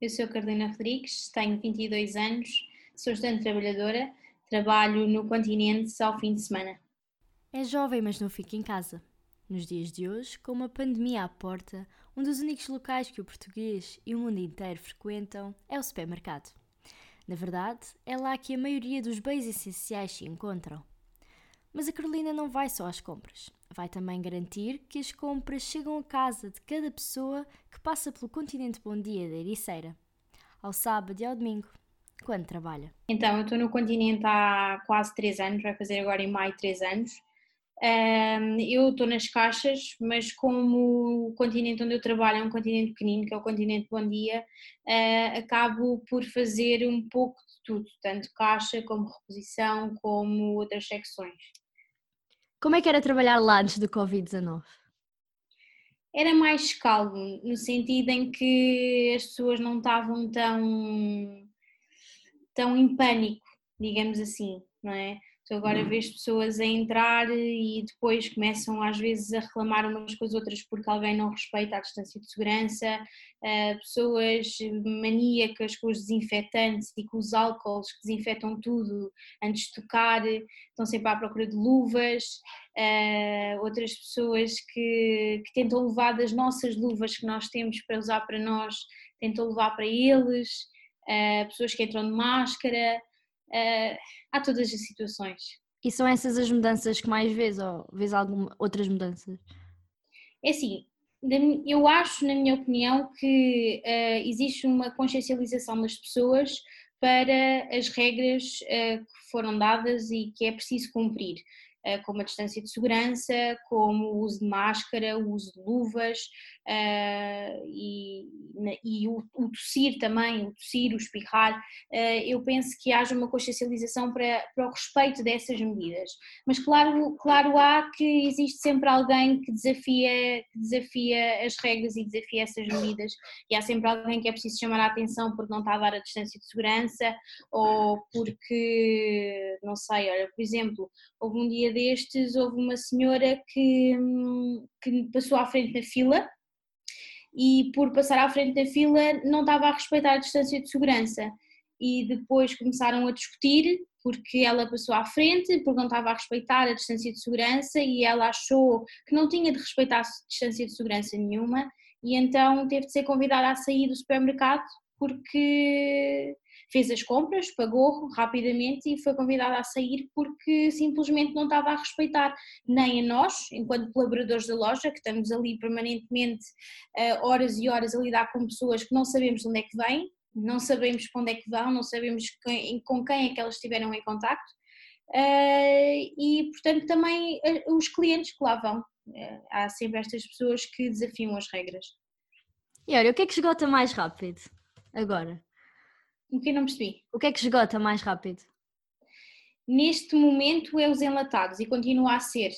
eu sou Carolina Rodrigues, tenho 22 anos, sou estudante trabalhadora, trabalho no continente ao fim de semana. É jovem, mas não fica em casa. Nos dias de hoje, com uma pandemia à porta, um dos únicos locais que o português e o mundo inteiro frequentam é o supermercado. Na verdade, é lá que a maioria dos bens essenciais se encontram. Mas a Carolina não vai só às compras. Vai também garantir que as compras chegam à casa de cada pessoa que passa pelo continente Bom Dia da Ericeira, ao sábado e ao domingo, quando trabalha. Então, eu estou no continente há quase 3 anos, vai fazer agora em maio 3 anos. eu estou nas caixas, mas como o continente onde eu trabalho é um continente pequenino, que é o continente Bom Dia, uh, acabo por fazer um pouco de tudo, tanto caixa como reposição, como outras secções. Como é que era trabalhar lá antes do Covid-19? Era mais calmo, no sentido em que as pessoas não estavam tão, tão em pânico, digamos assim, não é? Tu agora vês pessoas a entrar e depois começam às vezes a reclamar umas com as outras porque alguém não respeita a distância de segurança, uh, pessoas maníacas com os desinfetantes e com os álcools que desinfetam tudo antes de tocar, estão sempre à procura de luvas, uh, outras pessoas que, que tentam levar das nossas luvas que nós temos para usar para nós, tentam levar para eles, uh, pessoas que entram de máscara uh, há todas as situações. E são essas as mudanças que mais vês ou vês algumas outras mudanças? É assim, eu acho, na minha opinião, que uh, existe uma consciencialização das pessoas para as regras uh, que foram dadas e que é preciso cumprir. Eh, como a distância de segurança, como o uso de máscara, o uso de luvas uh, e, e o, o, tossir também, o tossir, o espirrar. Uh, eu penso que haja uma consciencialização para, para o respeito dessas medidas. Mas claro, claro há que existe sempre alguém que desafia, que desafia as regras e desafia essas medidas e há sempre alguém que é preciso chamar a atenção porque não está a dar a distância de segurança ou porque, não sei, olha, por exemplo, houve um dia destes houve uma senhora que, que passou à frente da fila e por passar à frente da fila não estava a respeitar a distância de segurança. E depois começaram a discutir porque ela passou à frente, porque não estava a respeitar a distância de segurança e ela achou que não tinha de respeitar a distância de segurança nenhuma e então teve de ser convidada a sair do supermercado porque fez as compras, pagou rapidamente e foi convidada a sair porque simplesmente não estava a respeitar nem a nós, enquanto colaboradores da loja, que estamos ali permanentemente uh, horas e horas a lidar com pessoas que não sabemos de onde é que vêm, não sabemos para onde é que vão, não sabemos quem, com quem é que elas estiveram em contacto. Uh, e portanto também uh, os clientes que lá vão. há sempre estas pessoas que desafiam as regras. E olha, o que é que esgota mais rápido agora? O que não percebi? O que é que esgota mais rápido? Neste momento é os enlatados e continua a ser.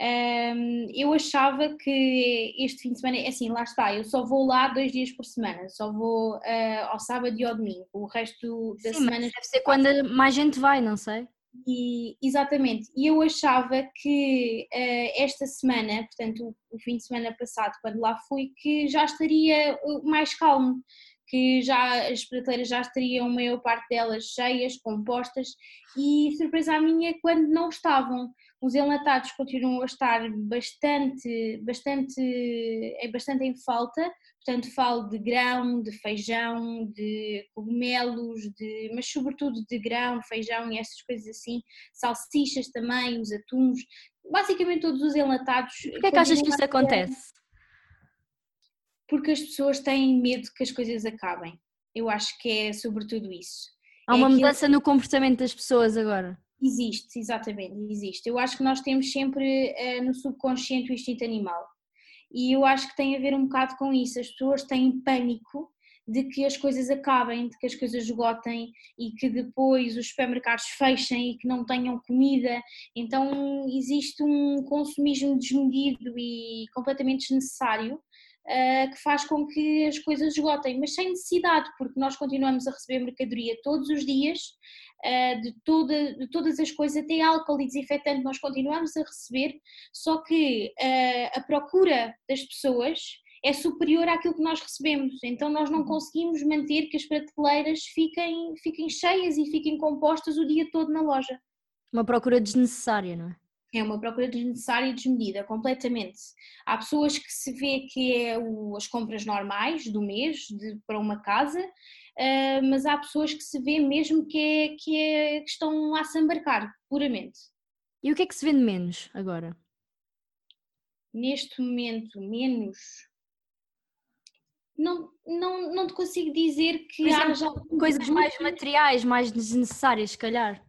Um, eu achava que este fim de semana, assim, lá está, eu só vou lá dois dias por semana, só vou uh, ao sábado e ao domingo, o resto da Sim, semana. deve ser quando mais gente vai, não sei. E, exatamente, e eu achava que uh, esta semana, portanto, o, o, fim de semana passado, quando lá fui, que já estaria mais calmo que já as prateleiras já estariam a maior parte delas cheias, compostas e surpresa a minha quando não estavam. Os enlatados continuam a estar bastante, bastante, é bastante em falta, portanto falo de grão, de feijão, de cogumelos, de, mas sobretudo de grão, feijão e essas coisas assim, salsichas também, os atuns, basicamente todos os enlatados. Por que é que achas que isso acontece? Porque as pessoas têm medo que as coisas acabem. Eu acho que é sobretudo isso. Há uma é mudança no comportamento das pessoas agora. Existe, exatamente, existe. Eu acho que nós temos sempre uh, no subconsciente o instinto animal. E eu acho que tem a ver um bocado com isso. As pessoas têm pânico de que as coisas acabem, de que as coisas esgotem e que depois os supermercados fechem e que não tenham comida. Então existe um consumismo desmedido e completamente desnecessário uh, que faz com que as coisas esgotem, mas sem necessidade, porque nós continuamos a receber mercadoria todos os dias, uh, de, toda, de todas as coisas, até álcool e desinfetante nós continuamos a receber, só que uh, a procura das pessoas é superior àquilo que nós recebemos. Então nós não uhum. conseguimos manter que as prateleiras fiquem, fiquem cheias e fiquem compostas o dia todo na loja. Uma procura desnecessária, não é? É uma procura desnecessária e desmedida, completamente. Há pessoas que se vê que é o, as compras normais do mês de, para uma casa, uh, mas há pessoas que se vê mesmo que, é, que, é, que estão a se embarcar, puramente. E o que é que se vende menos agora? Neste momento, menos. Não, não, não te consigo dizer que exemplo, haja. Coisas mais materiais, mais desnecessárias, se calhar.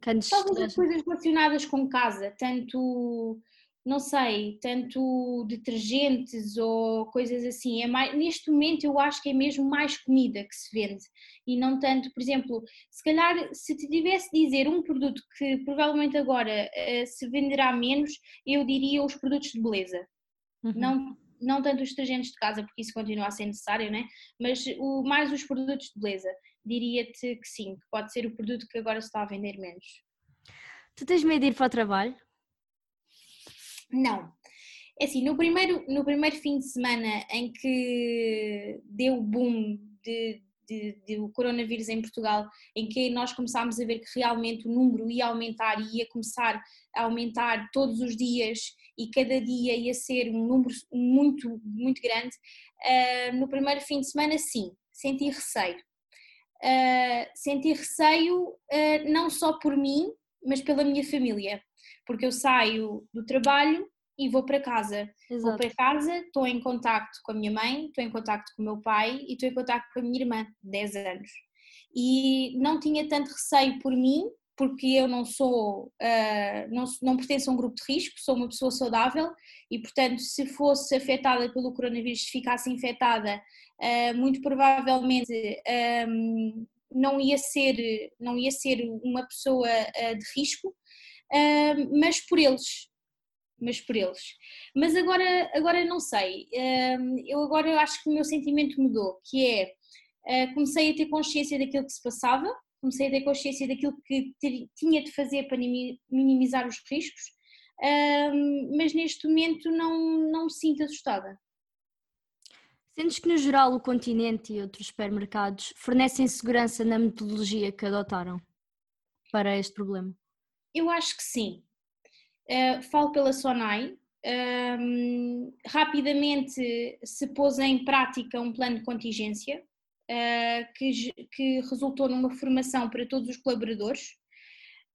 Talvez coisas relacionadas com casa, tanto, não sei, tanto detergentes ou coisas assim. É mais, neste momento eu acho que é mesmo mais comida que se vende e não tanto, por exemplo, se calhar se te tivesse de dizer um produto que provavelmente agora uh, se venderá menos, eu diria os produtos de beleza. Uhum. Não, não tanto os detergentes de casa, porque isso continua a ser necessário, né? mas o, mais os produtos de beleza diria-te que sim, que pode ser o produto que agora se está a vender menos. Tu tens medo de ir para o trabalho? Não. É assim, no primeiro, no primeiro fim de semana em que deu o boom de, de, de, o coronavírus em Portugal, em que nós começámos a ver que realmente o número ia aumentar e ia começar a aumentar todos os dias e cada dia ia ser um número muito, muito grande, uh, no primeiro fim de semana sim, senti receio uh, senti receio uh, não só por mim, mas pela minha família, porque eu saio do trabalho e vou para casa. Exato. Vou para casa, estou em contacto com a minha mãe, estou em contacto com o meu pai e estou em contacto com a minha irmã, 10 anos. E não tinha tanto receio por mim, porque eu não sou, uh, não, não pertenço a um grupo de risco, sou uma pessoa saudável e, portanto, se fosse afetada pelo coronavírus, se ficasse infectada, uh, muito provavelmente um, não, ia ser, não ia ser uma pessoa uh, de risco, mas por eles. Mas por eles. Mas agora, agora não sei, eu agora acho que o meu sentimento mudou, que é, comecei a ter consciência daquilo que se passava, comecei a ter consciência daquilo que ter, tinha de fazer para minimizar os riscos, mas neste momento não, não me sinto assustada. Sentes que no geral o continente e outros supermercados fornecem segurança na metodologia que adotaram para este problema? Eu acho que sim. Uh, falo pela Sonai. Um, rapidamente se pôs em prática um plano de contingência uh, que, que resultou numa formação para todos os colaboradores,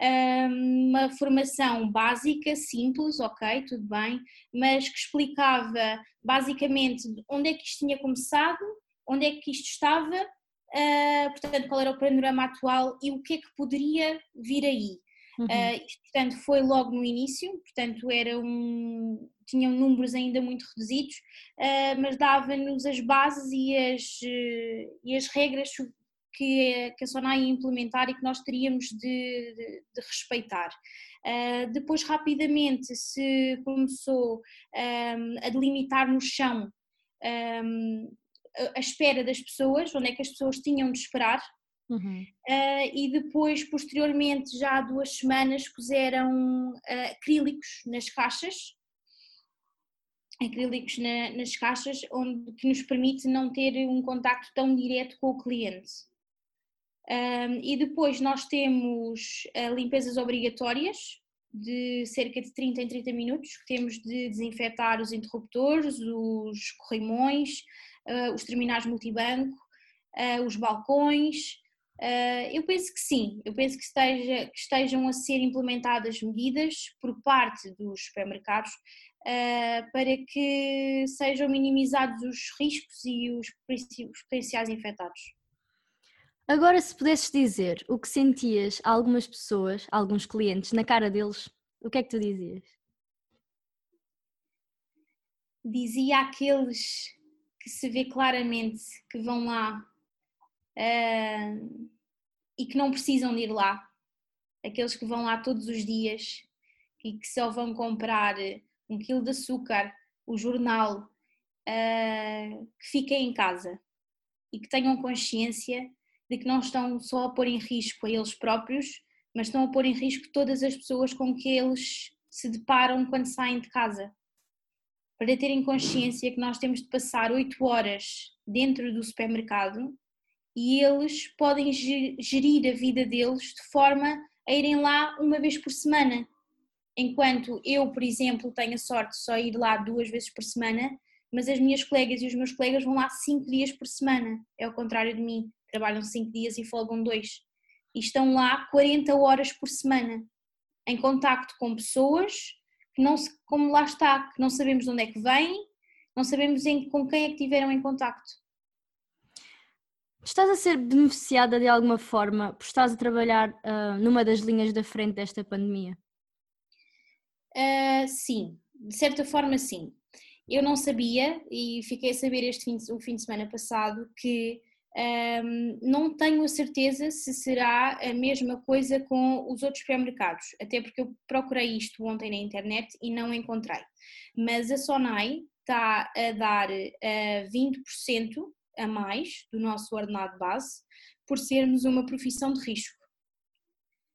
uma formação básica, simples, ok, tudo bem, mas que explicava basicamente onde é que isto tinha começado, onde é que isto estava, uh, portanto, qual era o panorama atual e o que é que poderia vir aí. Uhum. Uh, isto, portanto, foi logo no início, portanto, era um, tinham números ainda muito reduzidos, uh, mas dava-nos as bases e as, uh, e as regras que, que a SONAI ia implementar e que nós teríamos de, de, de respeitar. depois, rapidamente, se começou um, a delimitar no chão um, a espera das pessoas, onde é que as pessoas tinham de esperar, Uhum. Uh, e depois, posteriormente, já há duas semanas, puseram uh, acrílicos nas caixas, acrílicos na, nas caixas, onde, que nos permite não ter um contacto tão direto com o cliente. Um, e depois nós temos uh, limpezas obrigatórias, de cerca de 30 em 30 minutos, que temos de desinfetar os interruptores, os corrimões, os terminais multibanco, os balcões, Uh, eu penso que sim, eu penso que, esteja, que, estejam a ser implementadas medidas por parte dos supermercados uh, para que sejam minimizados os riscos e os, os potenciais infectados. Agora, se pudesses dizer o que sentias a algumas pessoas, a alguns clientes, na cara deles, o que é que tu dizias? Dizia àqueles que se vê claramente que vão lá uh, e que não precisam de ir lá. Aqueles que vão lá todos os dias e que só vão comprar um quilo de açúcar, o jornal, uh, que fiquem em casa e que tenham consciência de que não estão só a pôr em risco a eles próprios, mas estão a pôr em risco todas as pessoas com que eles se deparam quando saem de casa. para terem consciência que nós temos de passar 8 horas dentro do supermercado e eles podem gerir a vida deles de forma a irem lá uma vez por semana. Enquanto eu, por exemplo, tenho a sorte de só ir lá duas vezes por semana, mas as minhas colegas e os meus colegas vão lá cinco dias por semana. É ao contrário de mim, trabalham cinco dias e folgam dois. E estão lá 40 horas por semana, em contacto com pessoas que não se, como lá está, que não sabemos de onde é que vêm, não sabemos em, com quem é que tiveram em contacto. Estás a ser beneficiada de alguma forma por estás a trabalhar uh, numa das linhas da frente desta pandemia? Uh, sim, de certa forma sim. Eu não sabia e fiquei a saber este fim o fim de semana passado que um, não tenho a certeza se será a mesma coisa com os outros supermercados, até porque eu procurei isto ontem na internet e não encontrei. Mas a Sonai está a dar uh, 20% a mais do nosso ordenado base por sermos uma profissão de risco.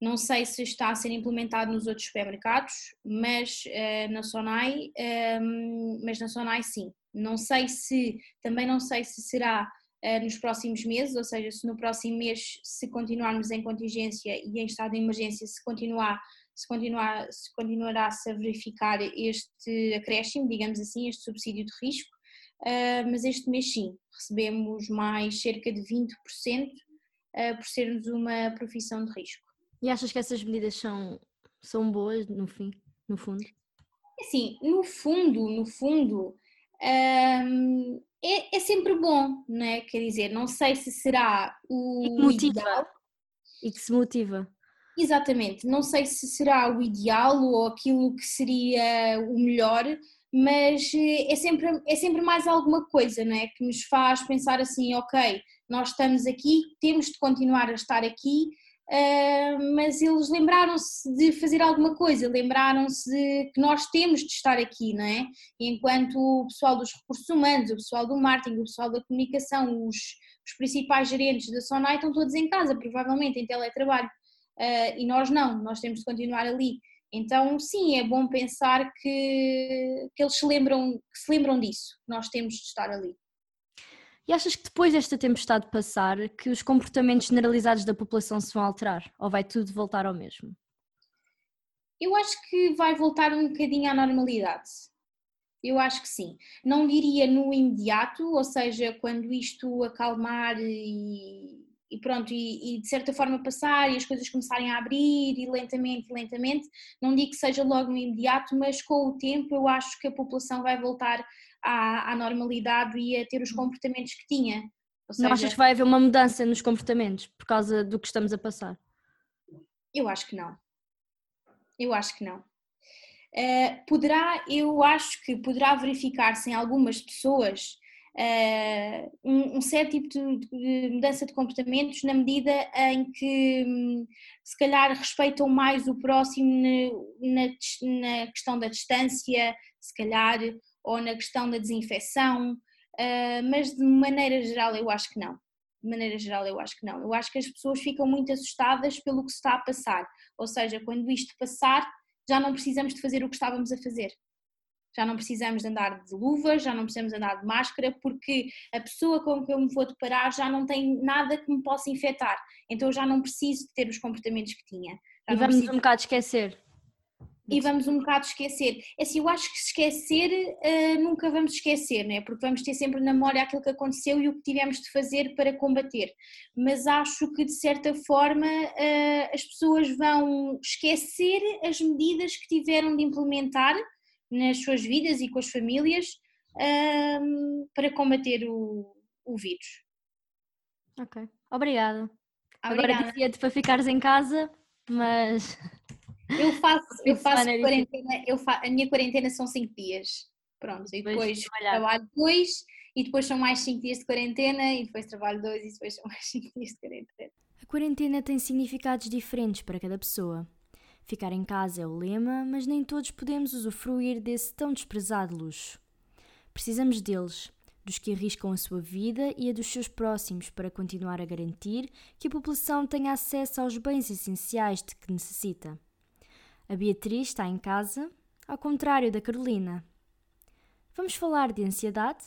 Não sei se está a ser implementado nos outros supermercados, mas uh, na Sonai, um, mas na Sonai sim. Não sei se, também não sei se será nos próximos meses, ou seja, se no próximo mês, se continuarmos em contingência e em estado de emergência, se continuar se, continuar, se continuará-se a verificar este acréscimo, digamos assim, este subsídio de risco, uh, mas este mês sim, recebemos mais cerca de 20% uh, por sermos uma profissão de risco. E achas que essas medidas são, são boas no fim, no fundo? Assim, no fundo, no fundo, um, é, é, sempre bom, não é? Quer dizer, não sei se será o motiva. Ideal. E que se motiva. Exatamente, não sei se será o ideal ou aquilo que seria o melhor, mas eh, é sempre, é sempre mais alguma coisa, não é? Que nos faz pensar assim, ok, nós estamos aqui, temos de continuar a estar aqui, Uh, mas eles lembraram-se de fazer alguma coisa, lembraram-se que nós temos de estar aqui, não é? Enquanto o pessoal dos recursos humanos, o pessoal do marketing, o pessoal da comunicação, os, os principais gerentes da Sonai estão todos em casa, provavelmente em teletrabalho, uh, e nós não, nós temos de continuar ali. Então, sim, é bom pensar que, que eles se lembram, que se lembram disso, nós temos de estar ali. E achas que depois desta tempestade passar, que os comportamentos generalizados da população se vão alterar? Ou vai tudo voltar ao mesmo? Eu acho que vai voltar um bocadinho à normalidade. Eu acho que sim. Não diria no imediato, ou seja, quando isto acalmar e, e pronto, e, e, de certa forma passar e as coisas começarem a abrir e lentamente, lentamente, não digo que seja logo no imediato, mas com o tempo eu acho que a população vai voltar à, à normalidade e a ter os comportamentos que tinha. Seja, não achas que vai haver uma mudança nos comportamentos por causa do que estamos a passar? Eu acho que não. Eu acho que não. Uh, poderá, eu acho que poderá verificar-se em algumas pessoas uh, um, um, certo tipo de, de, mudança de comportamentos na medida em que um, se calhar respeitam mais o próximo na, na, na questão da distância, se calhar, ou na questão da desinfecção, uh, mas de maneira geral eu acho que não. De maneira geral eu acho que não. Eu acho que as pessoas ficam muito assustadas pelo que se está a passar. Ou seja, quando isto passar, já não precisamos de fazer o que estávamos a fazer. Já não precisamos de andar de luvas, já não precisamos de andar de máscara, porque a pessoa com que eu me vou deparar já não tem nada que me possa infectar. Então eu já não preciso de ter os comportamentos que tinha. Já e vamos preciso... um bocado esquecer e vamos um bocado esquecer. É assim, eu acho que esquecer uh, nunca vamos esquecer, né? porque vamos ter sempre na memória aquilo que aconteceu e o que tivemos de fazer para combater. Mas acho que de certa forma uh, as pessoas vão esquecer as medidas que tiveram de implementar nas suas vidas e com as famílias uh, para combater o, o vírus. Ok, obrigada. Obrigada. Agora dizia-te para ficares em casa, mas eu faço, eu faço quarentena, eu fa, a minha quarentena são 5 dias. Pronto, e depois, trabalho 2 e depois são mais 5 dias de quarentena e depois trabalho 2 e depois são mais 5 dias de quarentena. A quarentena tem significados diferentes para cada pessoa. Ficar em casa é o lema, mas nem todos podemos usufruir desse tão desprezado luxo. Precisamos deles, dos que arriscam a sua vida e a dos seus próximos para continuar a garantir que a população tenha acesso aos bens essenciais de que necessita. A Beatriz está em casa, ao contrário da Carolina. Vamos falar de ansiedade,